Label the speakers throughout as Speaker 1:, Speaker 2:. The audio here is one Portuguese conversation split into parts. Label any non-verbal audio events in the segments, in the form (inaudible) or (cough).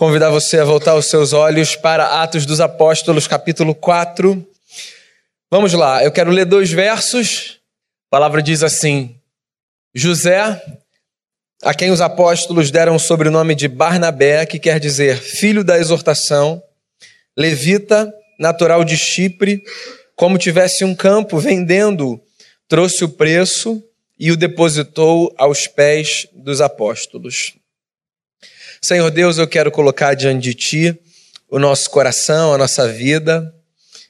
Speaker 1: convidar você a voltar os seus olhos para Atos dos Apóstolos, capítulo 4. Vamos lá, eu quero ler dois versos. A palavra diz assim: José, a quem os apóstolos deram o sobrenome de Barnabé, que quer dizer filho da exortação, levita, natural de Chipre, como tivesse um campo vendendo, trouxe o preço e o depositou aos pés dos apóstolos. Senhor Deus, eu quero colocar diante de Ti o nosso coração, a nossa vida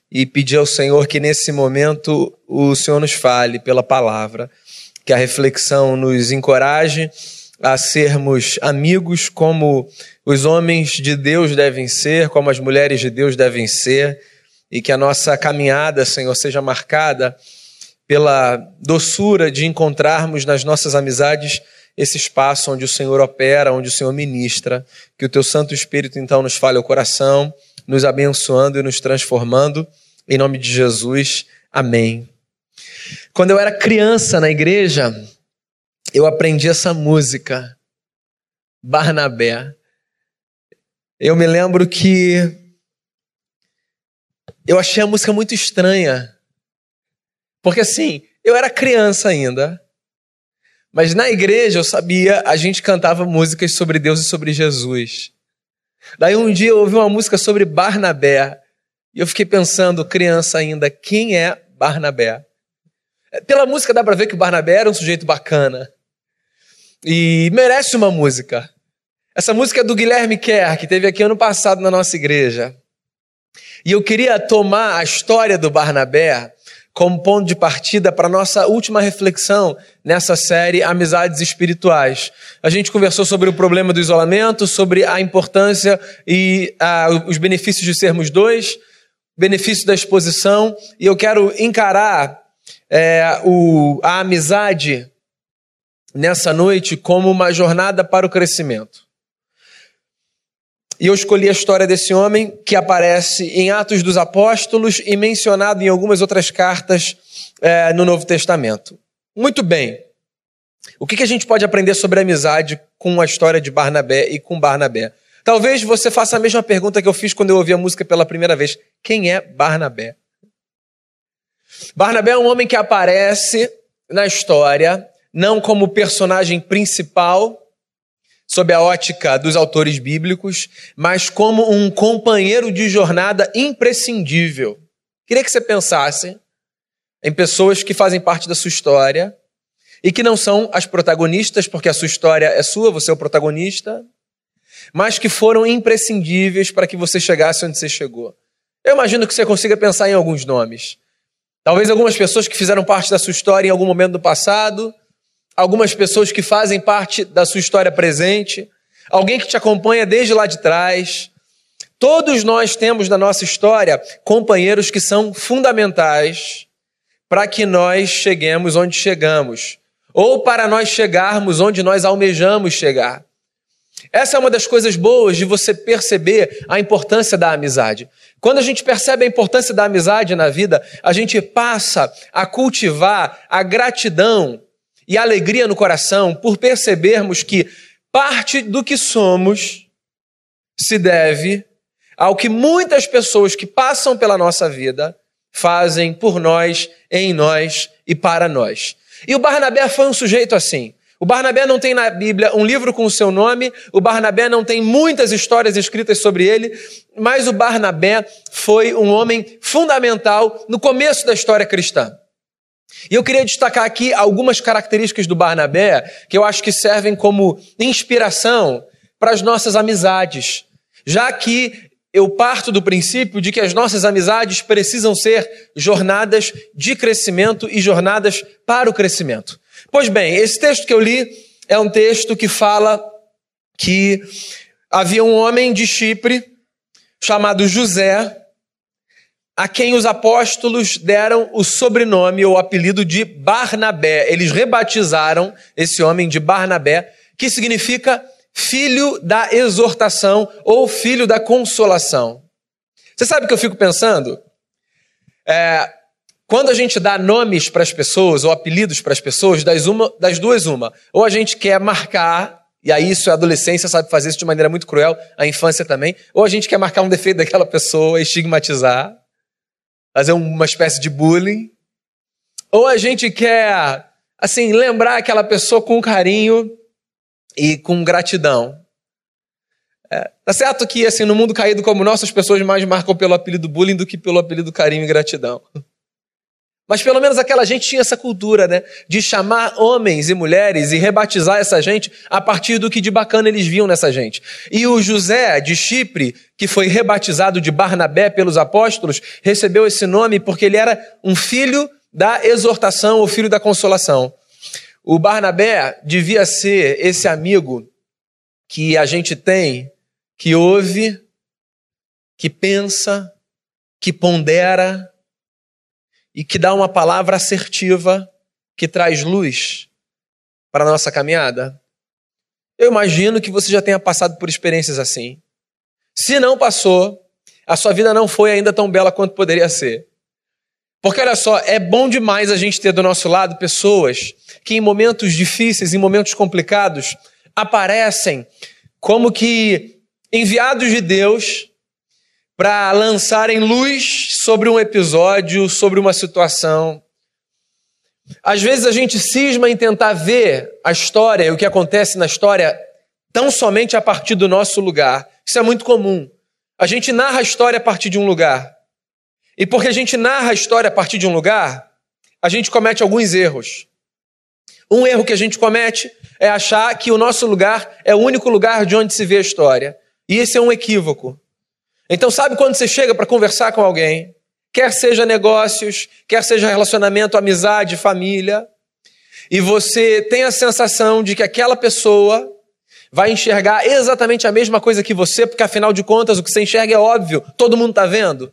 Speaker 1: e pedir ao Senhor que nesse momento o Senhor nos fale pela palavra, que a reflexão nos encoraje a sermos amigos como os homens de Deus devem ser, como as mulheres de Deus devem ser, e que a nossa caminhada, Senhor, seja marcada pela doçura de encontrarmos nas nossas amizades esse espaço onde o Senhor opera, onde o Senhor ministra, que o teu Santo Espírito então nos fale o coração, nos abençoando e nos transformando. Em nome de Jesus, amém. Quando eu era criança na igreja, eu aprendi essa música, Barnabé. Eu me lembro que eu achei a música muito estranha. Porque assim, eu era criança ainda. Mas na igreja eu sabia, a gente cantava músicas sobre Deus e sobre Jesus. Daí um dia eu ouvi uma música sobre Barnabé. E eu fiquei pensando, criança ainda, quem é Barnabé? Pela música dá para ver que o Barnabé era um sujeito bacana. E merece uma música. Essa música é do Guilherme Kerr, que teve aqui ano passado na nossa igreja. E eu queria tomar a história do Barnabé como ponto de partida para nossa última reflexão nessa série Amizades Espirituais. A gente conversou sobre o problema do isolamento, sobre a importância e uh, os benefícios de sermos dois, benefício da exposição, e eu quero encarar é, o, a amizade nessa noite como uma jornada para o crescimento. E eu escolhi a história desse homem que aparece em Atos dos Apóstolos e mencionado em algumas outras cartas é, no Novo Testamento. Muito bem. O que, que a gente pode aprender sobre amizade com a história de Barnabé e com Barnabé? Talvez você faça a mesma pergunta que eu fiz quando eu ouvi a música pela primeira vez: quem é Barnabé? Barnabé é um homem que aparece na história não como personagem principal, sob a ótica dos autores bíblicos, mas como um companheiro de jornada imprescindível. Queria que você pensasse em pessoas que fazem parte da sua história e que não são as protagonistas, porque a sua história é sua, você é o protagonista, mas que foram imprescindíveis para que você chegasse onde você chegou. Eu imagino que você consiga pensar em alguns nomes. Talvez algumas pessoas que fizeram parte da sua história em algum momento do passado, algumas pessoas que fazem parte da sua história presente, alguém que te acompanha desde lá de trás. Todos nós temos na nossa história companheiros que são fundamentais para que nós cheguemos onde chegamos, ou para nós chegarmos onde nós almejamos chegar. Essa é uma das coisas boas de você perceber a importância da amizade. Quando a gente percebe a importância da amizade na vida, a gente passa a cultivar a gratidão e alegria no coração por percebermos que parte do que somos se deve ao que muitas pessoas que passam pela nossa vida fazem por nós, em nós e para nós. E o Barnabé foi um sujeito assim. O Barnabé não tem na Bíblia um livro com o seu nome, o Barnabé não tem muitas histórias escritas sobre ele, mas o Barnabé foi um homem fundamental no começo da história cristã. E eu queria destacar aqui algumas características do Barnabé que eu acho que servem como inspiração para as nossas amizades, já que eu parto do princípio de que as nossas amizades precisam ser jornadas de crescimento e jornadas para o crescimento. Pois bem, esse texto que eu li é um texto que fala que havia um homem de Chipre chamado José, a quem os apóstolos deram o sobrenome ou apelido de Barnabé. Eles rebatizaram esse homem de Barnabé, que significa filho da exortação ou filho da consolação. Você sabe o que eu fico pensando? É, quando a gente dá nomes para as pessoas ou apelidos para as pessoas, das, uma, das duas, uma. Ou a gente quer marcar e aí isso a adolescência sabe fazer isso de maneira muito cruel, a infância também. Ou a gente quer marcar um defeito daquela pessoa, estigmatizar, fazer uma espécie de bullying. Ou a gente quer, assim, lembrar aquela pessoa com carinho e com gratidão. É, tá certo que, assim, no mundo caído como nosso, as pessoas mais marcam pelo apelido bullying do que pelo apelido carinho e gratidão. Mas pelo menos aquela gente tinha essa cultura, né? De chamar homens e mulheres e rebatizar essa gente a partir do que de bacana eles viam nessa gente. E o José de Chipre, que foi rebatizado de Barnabé pelos apóstolos, recebeu esse nome porque ele era um filho da exortação, o filho da consolação. O Barnabé devia ser esse amigo que a gente tem, que ouve, que pensa, que pondera, e que dá uma palavra assertiva que traz luz para a nossa caminhada? Eu imagino que você já tenha passado por experiências assim. Se não passou, a sua vida não foi ainda tão bela quanto poderia ser. Porque olha só, é bom demais a gente ter do nosso lado pessoas que em momentos difíceis, em momentos complicados, aparecem como que enviados de Deus para lançarem luz sobre um episódio, sobre uma situação. Às vezes a gente cisma em tentar ver a história e o que acontece na história tão somente a partir do nosso lugar. Isso é muito comum. A gente narra a história a partir de um lugar. E porque a gente narra a história a partir de um lugar, a gente comete alguns erros. Um erro que a gente comete é achar que o nosso lugar é o único lugar de onde se vê a história. E esse é um equívoco. Então, sabe quando você chega para conversar com alguém, quer seja negócios, quer seja relacionamento, amizade, família, e você tem a sensação de que aquela pessoa vai enxergar exatamente a mesma coisa que você, porque afinal de contas o que você enxerga é óbvio, todo mundo está vendo.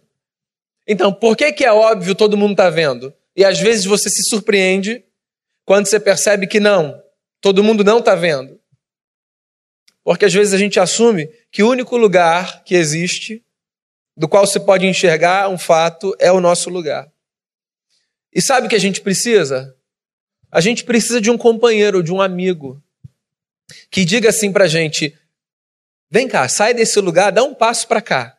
Speaker 1: Então, por que, que é óbvio todo mundo está vendo? E às vezes você se surpreende quando você percebe que não, todo mundo não está vendo. Porque às vezes a gente assume que o único lugar que existe do qual você pode enxergar um fato é o nosso lugar. E sabe o que a gente precisa? A gente precisa de um companheiro, de um amigo, que diga assim pra gente: vem cá, sai desse lugar, dá um passo para cá.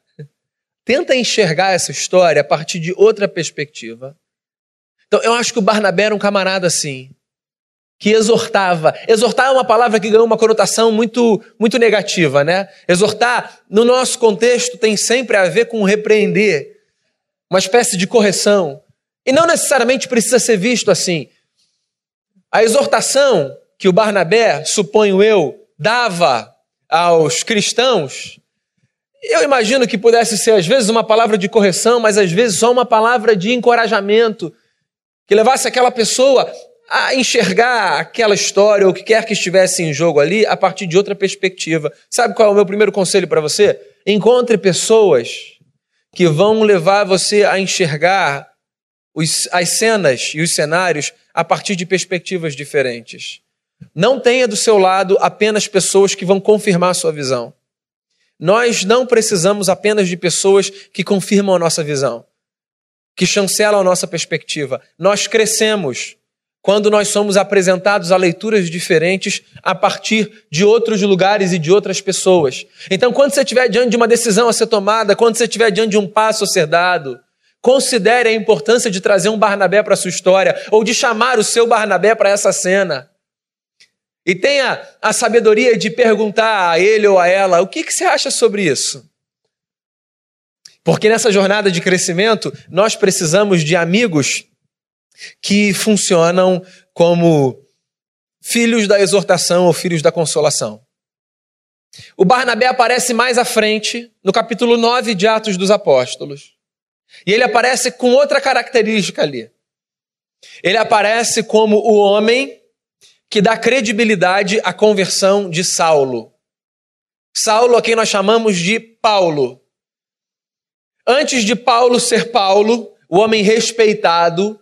Speaker 1: Tenta enxergar essa história a partir de outra perspectiva. Então, eu acho que o Barnabé era um camarada assim que exortava. Exortar é uma palavra que ganhou uma conotação muito, muito negativa, né? Exortar, no nosso contexto, tem sempre a ver com repreender, uma espécie de correção. E não necessariamente precisa ser visto assim. A exortação que o Barnabé, suponho eu, dava aos cristãos, eu imagino que pudesse ser às vezes uma palavra de correção, mas às vezes só uma palavra de encorajamento, que levasse aquela pessoa a enxergar aquela história ou o que quer que estivesse em jogo ali a partir de outra perspectiva. Sabe qual é o meu primeiro conselho para você? Encontre pessoas que vão levar você a enxergar os, as cenas e os cenários a partir de perspectivas diferentes. Não tenha do seu lado apenas pessoas que vão confirmar a sua visão. Nós não precisamos apenas de pessoas que confirmam a nossa visão, que chancelam a nossa perspectiva. Nós crescemos quando nós somos apresentados a leituras diferentes a partir de outros lugares e de outras pessoas. Então, quando você estiver diante de uma decisão a ser tomada, quando você estiver diante de um passo a ser dado, considere a importância de trazer um Barnabé para a sua história ou de chamar o seu Barnabé para essa cena. E tenha a sabedoria de perguntar a ele ou a ela: o que, que você acha sobre isso? Porque nessa jornada de crescimento, nós precisamos de amigos que funcionam como filhos da exortação ou filhos da consolação. O Barnabé aparece mais à frente, no capítulo 9 de Atos dos Apóstolos. E ele aparece com outra característica ali. Ele aparece como o homem que dá credibilidade à conversão de Saulo. Saulo, a quem nós chamamos de Paulo. Antes de Paulo ser Paulo, o homem respeitado,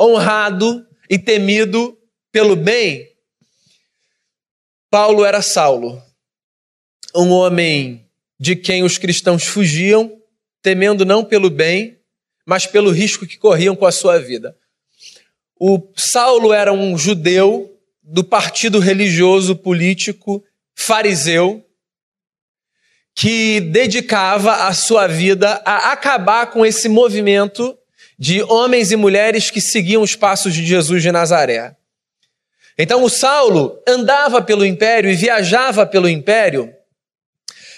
Speaker 1: honrado e temido pelo bem, Paulo era Saulo, um homem de quem os cristãos fugiam, temendo não pelo bem, mas pelo risco que corriam com a sua vida. O Saulo era um judeu do partido religioso político fariseu que dedicava a sua vida a acabar com esse movimento de homens e mulheres que seguiam os passos de Jesus de Nazaré. Então, o Saulo andava pelo império e viajava pelo império,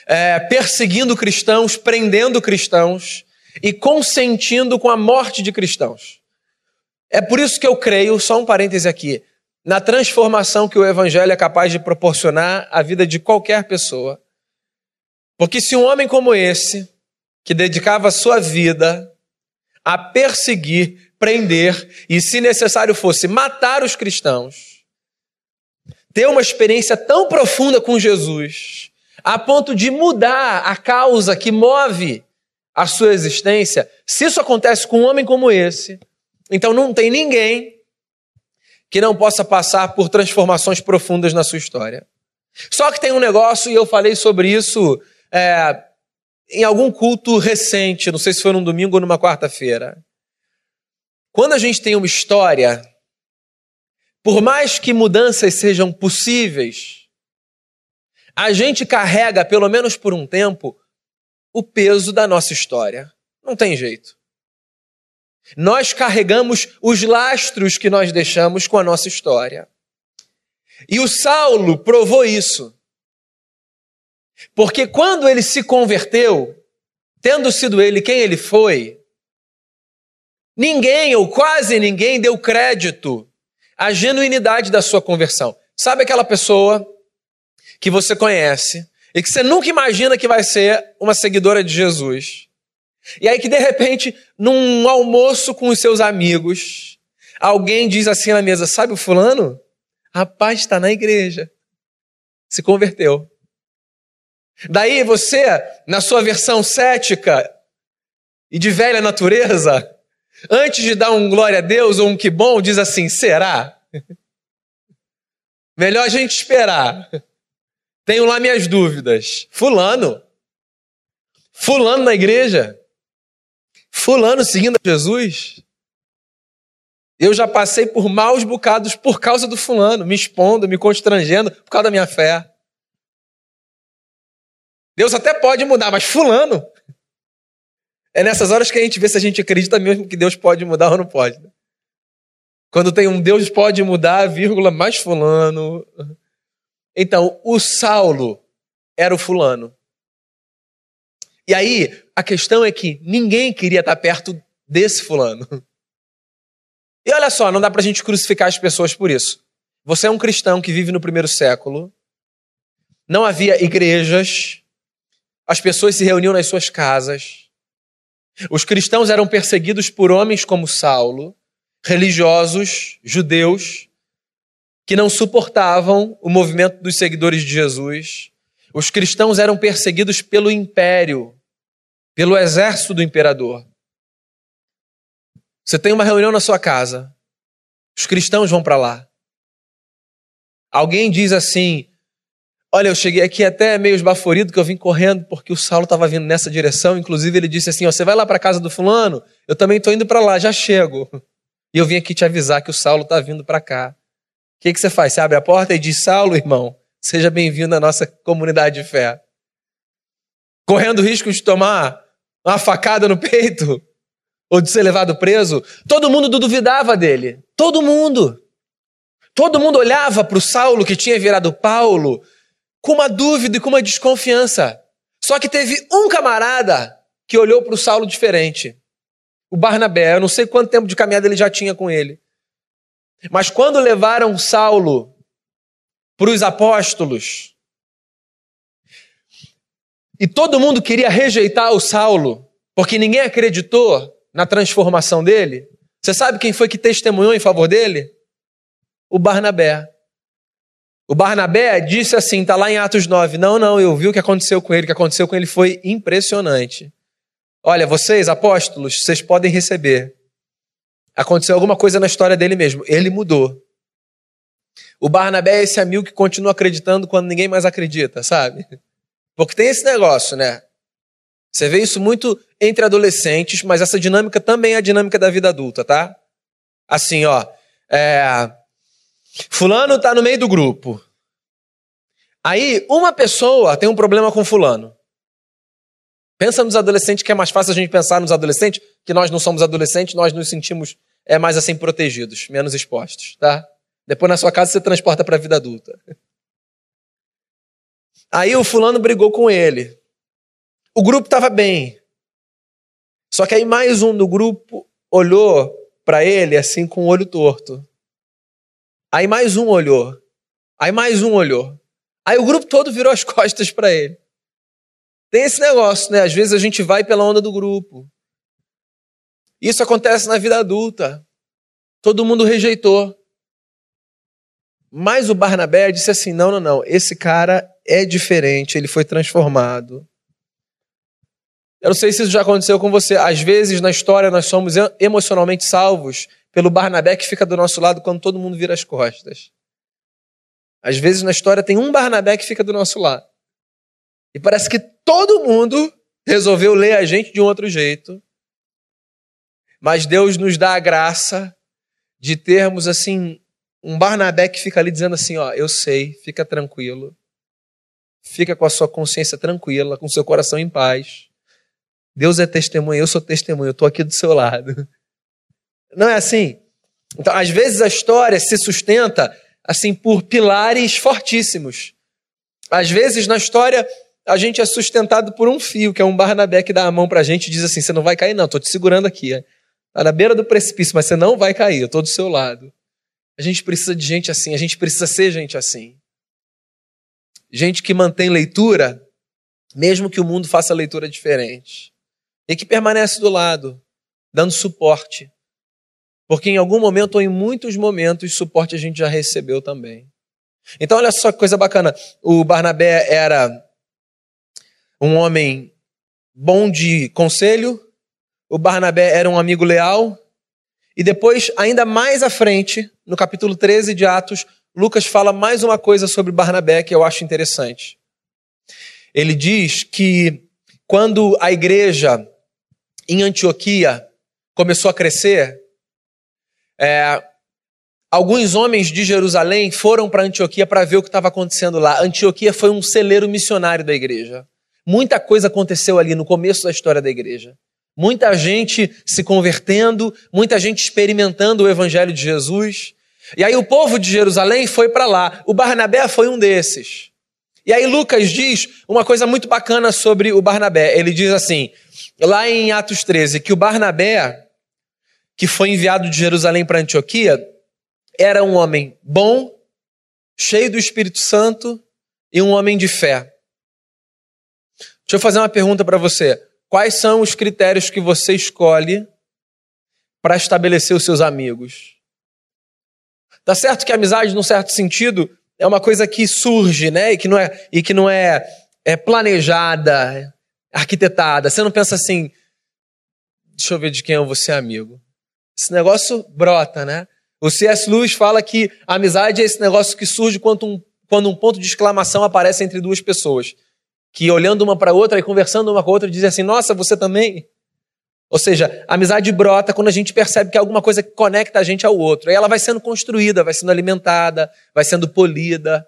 Speaker 1: é, perseguindo cristãos, prendendo cristãos e consentindo com a morte de cristãos. É por isso que eu creio, só um parêntese aqui, na transformação que o Evangelho é capaz de proporcionar à vida de qualquer pessoa. Porque se um homem como esse, que dedicava sua vida a perseguir, prender e, se necessário fosse, matar os cristãos, ter uma experiência tão profunda com Jesus, a ponto de mudar a causa que move a sua existência, se isso acontece com um homem como esse, então não tem ninguém que não possa passar por transformações profundas na sua história. Só que tem um negócio, e eu falei sobre isso é, em algum culto recente, não sei se foi num domingo ou numa quarta-feira. Quando a gente tem uma história, por mais que mudanças sejam possíveis, a gente carrega, pelo menos por um tempo, o peso da nossa história. Não tem jeito. Nós carregamos os lastros que nós deixamos com a nossa história. E o Saulo provou isso. Porque quando ele se converteu, tendo sido ele quem ele foi, ninguém ou quase ninguém deu crédito à genuinidade da sua conversão. Sabe aquela pessoa que você conhece e que você nunca imagina que vai ser uma seguidora de Jesus? E aí que de repente, num almoço com os seus amigos, alguém diz assim na mesa: Sabe o fulano? Rapaz, está na igreja. Se converteu. Daí você, na sua versão cética e de velha natureza, antes de dar um glória a Deus ou um que bom, diz assim: será? (laughs) Melhor a gente esperar. Tenho lá minhas dúvidas. Fulano. Fulano na igreja. Fulano seguindo Jesus. Eu já passei por maus bocados por causa do fulano, me expondo, me constrangendo por causa da minha fé. Deus até pode mudar, mas fulano. É nessas horas que a gente vê se a gente acredita mesmo que Deus pode mudar ou não pode. Né? Quando tem um Deus pode mudar, vírgula, mais fulano. Então, o Saulo era o fulano. E aí, a questão é que ninguém queria estar perto desse fulano. E olha só, não dá pra gente crucificar as pessoas por isso. Você é um cristão que vive no primeiro século. Não havia igrejas. As pessoas se reuniam nas suas casas. Os cristãos eram perseguidos por homens como Saulo, religiosos, judeus, que não suportavam o movimento dos seguidores de Jesus. Os cristãos eram perseguidos pelo império, pelo exército do imperador. Você tem uma reunião na sua casa, os cristãos vão para lá. Alguém diz assim: Olha, eu cheguei aqui até meio esbaforido que eu vim correndo porque o Saulo estava vindo nessa direção. Inclusive, ele disse assim: ó, Você vai lá para casa do fulano? Eu também estou indo para lá, já chego. (laughs) E eu vim aqui te avisar que o Saulo está vindo para cá. O que, que você faz? Você abre a porta e diz: Saulo, irmão, seja bem-vindo à nossa comunidade de fé. Correndo o risco de tomar uma facada no peito ou de ser levado preso. Todo mundo duvidava dele. Todo mundo. Todo mundo olhava para o Saulo que tinha virado Paulo com uma dúvida e com uma desconfiança. Só que teve um camarada que olhou para o Saulo diferente. O Barnabé, eu não sei quanto tempo de caminhada ele já tinha com ele. Mas quando levaram Saulo para os apóstolos, e todo mundo queria rejeitar o Saulo, porque ninguém acreditou na transformação dele, você sabe quem foi que testemunhou em favor dele? O Barnabé. O Barnabé disse assim, está lá em Atos 9: Não, não, eu vi o que aconteceu com ele, o que aconteceu com ele foi impressionante. Olha, vocês, apóstolos, vocês podem receber. Aconteceu alguma coisa na história dele mesmo. Ele mudou. O Barnabé é esse amigo que continua acreditando quando ninguém mais acredita, sabe? Porque tem esse negócio, né? Você vê isso muito entre adolescentes, mas essa dinâmica também é a dinâmica da vida adulta, tá? Assim, ó. É, Fulano está no meio do grupo. Aí, uma pessoa tem um problema com fulano. Pensa nos adolescentes, que é mais fácil a gente pensar nos adolescentes, que nós não somos adolescentes, nós nos sentimos é, mais assim protegidos, menos expostos, tá? Depois na sua casa você transporta para a vida adulta. Aí o fulano brigou com ele. O grupo estava bem. Só que aí mais um do grupo olhou para ele assim com o olho torto. Aí mais um olhou. Aí mais um olhou. Aí o grupo todo virou as (laughs) costas para ele. Tem esse negócio, né? Às vezes a gente vai pela onda do grupo. Isso acontece na vida adulta. Todo mundo rejeitou. Mas o Barnabé disse assim: não, não, não, esse cara é diferente, ele foi transformado. Eu não sei se isso já aconteceu com você. Às vezes na história nós somos emocionalmente salvos pelo Barnabé que fica do nosso lado quando todo mundo vira as costas. Às vezes na história tem um Barnabé que fica do nosso lado. E parece que todo mundo resolveu ler a gente de um outro jeito. Mas Deus nos dá a graça de termos assim um Barnabé que fica ali dizendo assim, ó, eu sei, fica tranquilo. Fica com a sua consciência tranquila, com o seu coração em paz. Deus é testemunha, eu sou testemunha, eu estou aqui do seu lado. (laughs) Não é assim? Então, às vezes a história se sustenta assim por pilares fortíssimos. Às vezes na história a gente é sustentado por um fio, que é um Barnabé que dá a mão para a gente e diz assim: você não vai cair, não, estou te segurando aqui. Está na beira do precipício, mas você não vai cair, eu estou do seu lado. A gente precisa de gente assim, a gente precisa ser gente assim. Gente que mantém leitura, mesmo que o mundo faça leitura diferente. E que permanece do lado, dando suporte. Porque em algum momento, ou em muitos momentos, suporte a gente já recebeu também. Então, olha só que coisa bacana. O Barnabé era um homem bom de conselho, o Barnabé era um amigo leal, e depois, ainda mais à frente, no capítulo 13 de Atos, Lucas fala mais uma coisa sobre Barnabé que eu acho interessante. Ele diz que quando a igreja em Antioquia começou a crescer, é, alguns homens de Jerusalém foram para Antioquia para ver o que estava acontecendo lá. Antioquia foi um celeiro missionário da igreja. Muita coisa aconteceu ali no começo da história da igreja. Muita gente se convertendo, muita gente experimentando o evangelho de Jesus. E aí o povo de Jerusalém foi para lá. O Barnabé foi um desses. E aí Lucas diz uma coisa muito bacana sobre o Barnabé. Ele diz assim, lá em Atos 13, que o Barnabé, que foi enviado de Jerusalém para Antioquia, era um homem bom, cheio do Espírito Santo e um homem de fé. Deixa eu fazer uma pergunta para você. Quais são os critérios que você escolhe para estabelecer os seus amigos? Tá certo que a amizade, num certo sentido, é uma coisa que surge, né? E que não é, e que não é, é planejada, arquitetada. Você não pensa assim, deixa eu ver de quem eu vou ser amigo. Esse negócio brota, né? O C.S. Lewis fala que a amizade é esse negócio que surge quando um, quando um ponto de exclamação aparece entre duas pessoas que olhando uma para a outra e conversando uma com a outra dizem assim: Nossa, você também? Ou seja, a amizade brota quando a gente percebe que é alguma coisa que conecta a gente ao outro. E ela vai sendo construída, vai sendo alimentada, vai sendo polida.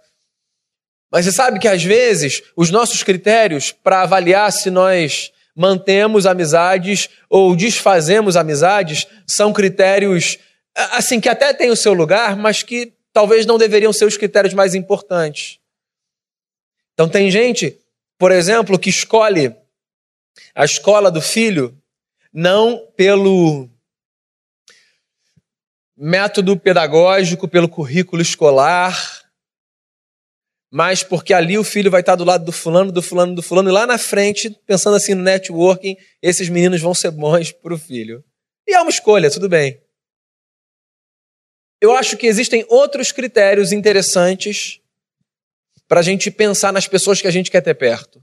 Speaker 1: Mas você sabe que às vezes os nossos critérios para avaliar se nós mantemos amizades ou desfazemos amizades são critérios assim que até têm o seu lugar, mas que talvez não deveriam ser os critérios mais importantes. Então tem gente por exemplo, que escolhe a escola do filho não pelo método pedagógico, pelo currículo escolar, mas porque ali o filho vai estar do lado do fulano, do fulano, do fulano, e lá na frente, pensando assim no networking, esses meninos vão ser bons para o filho. E é uma escolha, tudo bem. Eu acho que existem outros critérios interessantes para a gente pensar nas pessoas que a gente quer ter perto.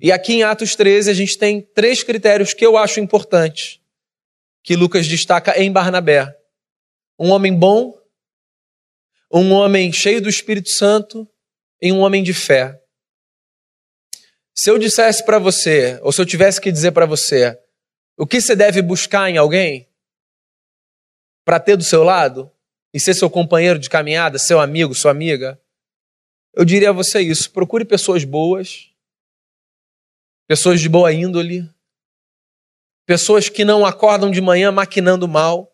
Speaker 1: E aqui em Atos 13 a gente tem três critérios que eu acho importantes, que Lucas destaca em Barnabé: um homem bom, um homem cheio do Espírito Santo e um homem de fé. Se eu dissesse para você, ou se eu tivesse que dizer para você, o que você deve buscar em alguém para ter do seu lado e ser seu companheiro de caminhada, seu amigo, sua amiga, eu diria a você isso: procure pessoas boas, pessoas de boa índole, pessoas que não acordam de manhã maquinando mal,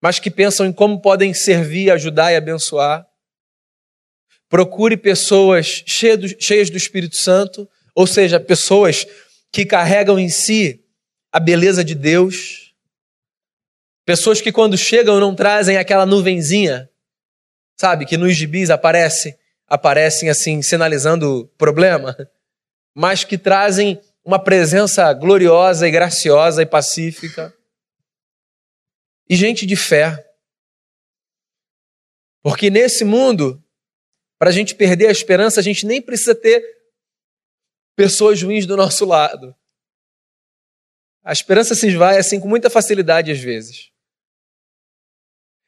Speaker 1: mas que pensam em como podem servir, ajudar e abençoar. Procure pessoas cheias do Espírito Santo, ou seja, pessoas que carregam em si a beleza de Deus. Pessoas que quando chegam não trazem aquela nuvenzinha, sabe, que nos gibis aparece, aparecem assim, sinalizando problema, mas que trazem uma presença gloriosa e graciosa e pacífica. E gente de fé. Porque nesse mundo, para a gente perder a esperança, a gente nem precisa ter pessoas ruins do nosso lado. A esperança se esvai assim com muita facilidade às vezes.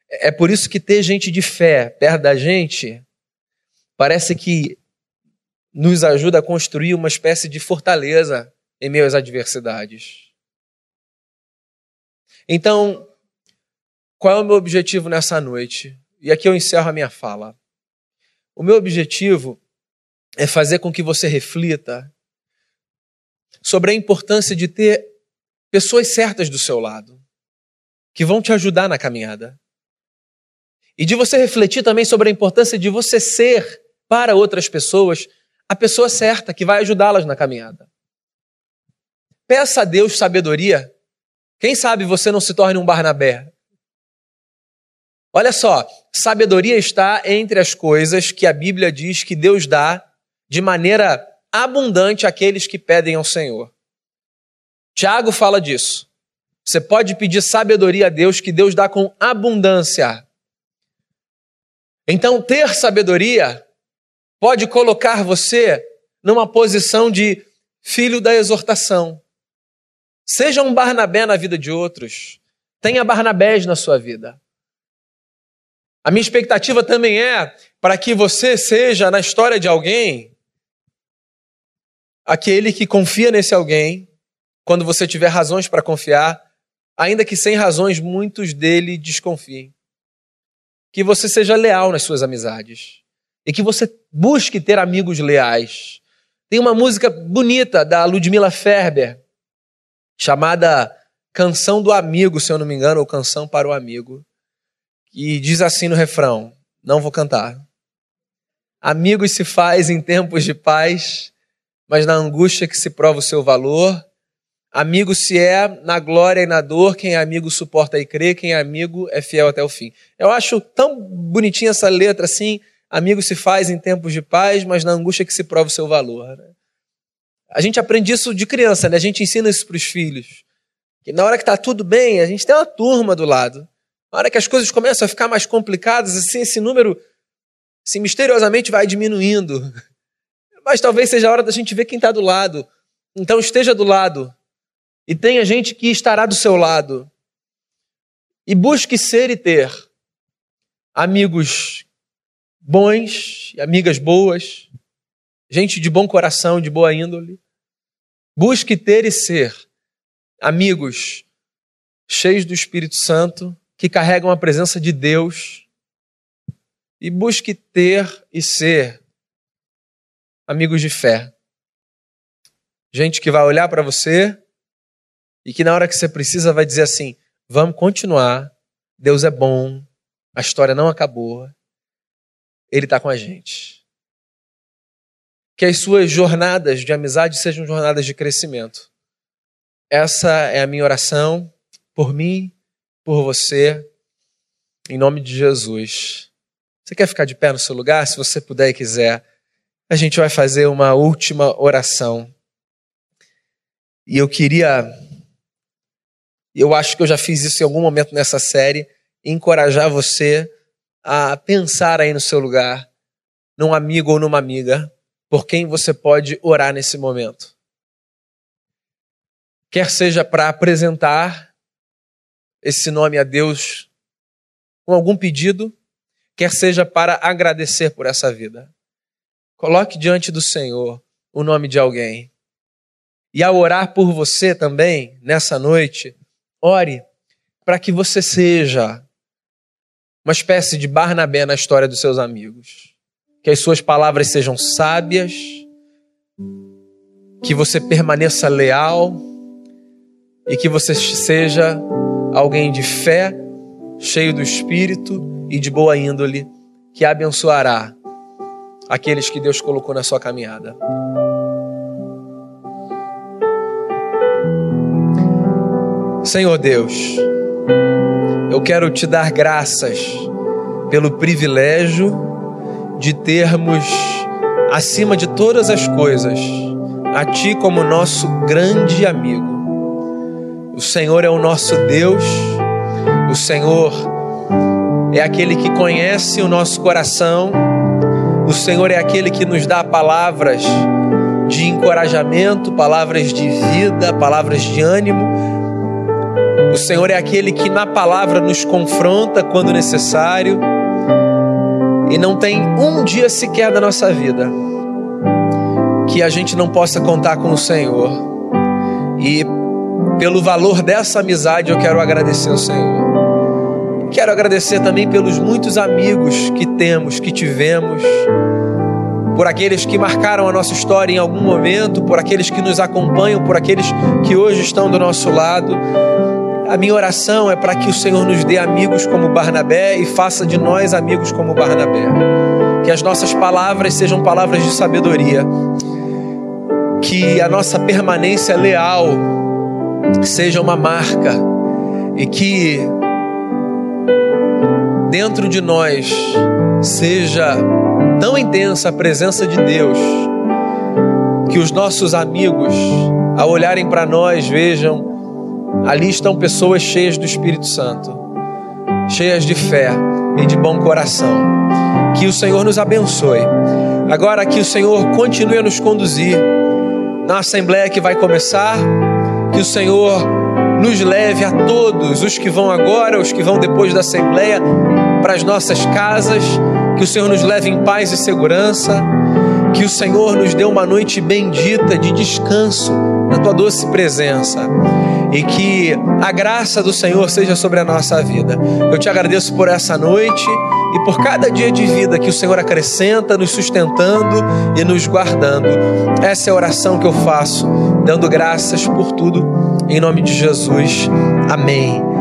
Speaker 1: É por isso que ter gente de fé perto da gente parece que nos ajuda a construir uma espécie de fortaleza em meio às adversidades. Então, qual é o meu objetivo nessa noite? E aqui eu encerro a minha fala. O meu objetivo é fazer com que você reflita sobre a importância de ter pessoas certas do seu lado, que vão te ajudar na caminhada. E de você refletir também sobre a importância de você ser, para outras pessoas, a pessoa certa que vai ajudá-las na caminhada. Peça a Deus sabedoria. Quem sabe você não se torne um Barnabé? Olha só, sabedoria está entre as coisas que a Bíblia diz que Deus dá de maneira abundante àqueles que pedem ao Senhor. Tiago fala disso. Você pode pedir sabedoria a Deus, que Deus dá com abundância. Então, ter sabedoria pode colocar você numa posição de filho da exortação. Seja um Barnabé na vida de outros. Tenha Barnabés na sua vida. A minha expectativa também é para que você seja, na história de alguém, aquele que confia nesse alguém quando você tiver razões para confiar, ainda que sem razões muitos dele desconfiem. Que você seja leal nas suas amizades e que você busque ter amigos leais. Tem uma música bonita da Ludmila Ferber chamada Canção do Amigo, se eu não me engano, ou Canção para o Amigo, e diz assim no refrão: Não vou cantar. Amigos se faz em tempos de paz, mas na angústia que se prova o seu valor Amigo se é na glória e na dor, quem é amigo suporta e crê, quem é amigo é fiel até o fim. Eu acho tão bonitinha essa letra assim, amigo se faz em tempos de paz, mas na angústia que se prova o seu valor. A gente aprende isso de criança, né? A gente ensina isso para os filhos. Que na hora que está tudo bem, a gente tem uma turma do lado. Na hora que as coisas começam a ficar mais complicadas, assim, esse número assim, misteriosamente vai diminuindo. (laughs) Mas talvez seja a hora da gente ver quem está do lado. Então esteja do lado e tenha gente que estará do seu lado. E busque ser e ter amigos bons, amigas boas, gente de bom coração, de boa índole. Busque ter e ser amigos cheios do Espírito Santo, que carregam a presença de Deus. E busque ter e ser amigos de fé. Gente que vai olhar para você e que na hora que você precisa vai dizer assim: vamos continuar, Deus é bom, a história não acabou, Ele está com a gente. Que as suas jornadas de amizade sejam jornadas de crescimento. Essa é a minha oração por mim, por você, em nome de Jesus. Você quer ficar de pé no seu lugar? Se você puder e quiser, a gente vai fazer uma última oração. E eu queria eu acho que eu já fiz isso em algum momento nessa série, encorajar você a pensar aí no seu lugar, num amigo ou numa amiga, por quem você pode orar nesse momento. Quer seja para apresentar esse nome a Deus com algum pedido, quer seja para agradecer por essa vida. Coloque diante do Senhor o nome de alguém. E ao orar por você também, nessa noite, Ore para que você seja uma espécie de Barnabé na história dos seus amigos. que as suas palavras sejam sábias, que você permaneça leal e que você seja alguém de fé, cheio do espírito e de boa índole, que abençoará aqueles que Deus colocou na sua caminhada. Senhor Deus, eu quero te dar graças pelo privilégio de termos, acima de todas as coisas, a Ti como nosso grande amigo. O Senhor é o nosso Deus, o Senhor é aquele que conhece o nosso coração, o Senhor é aquele que nos dá palavras de encorajamento, palavras de vida, palavras de ânimo. O Senhor é aquele que na palavra nos confronta quando necessário. E não tem um dia sequer da nossa vida que a gente não possa contar com o Senhor. E pelo valor dessa amizade eu quero agradecer ao Senhor. Quero agradecer também pelos muitos amigos que temos, que tivemos, por aqueles que marcaram a nossa história em algum momento, por aqueles que nos acompanham, por aqueles que hoje estão do nosso lado. A minha oração é para que o Senhor nos dê amigos como Barnabé e faça de nós amigos como Barnabé. Que as nossas palavras sejam palavras de sabedoria. Que a nossa permanência leal seja uma marca e que dentro de nós seja tão intensa a presença de Deus que os nossos amigos, ao olharem para nós, vejam Ali estão pessoas cheias do Espírito Santo, cheias de fé e de bom coração. Que o Senhor nos abençoe. Agora que o Senhor continue a nos conduzir na assembleia que vai começar, que o Senhor nos leve a todos, os que vão agora, os que vão depois da assembleia, para as nossas casas, que o Senhor nos leve em paz e segurança, que o Senhor nos dê uma noite bendita de descanso na tua doce presença. E que a graça do Senhor seja sobre a nossa vida. Eu te agradeço por essa noite e por cada dia de vida que o Senhor acrescenta, nos sustentando e nos guardando. Essa é a oração que eu faço, dando graças por tudo, em nome de Jesus. Amém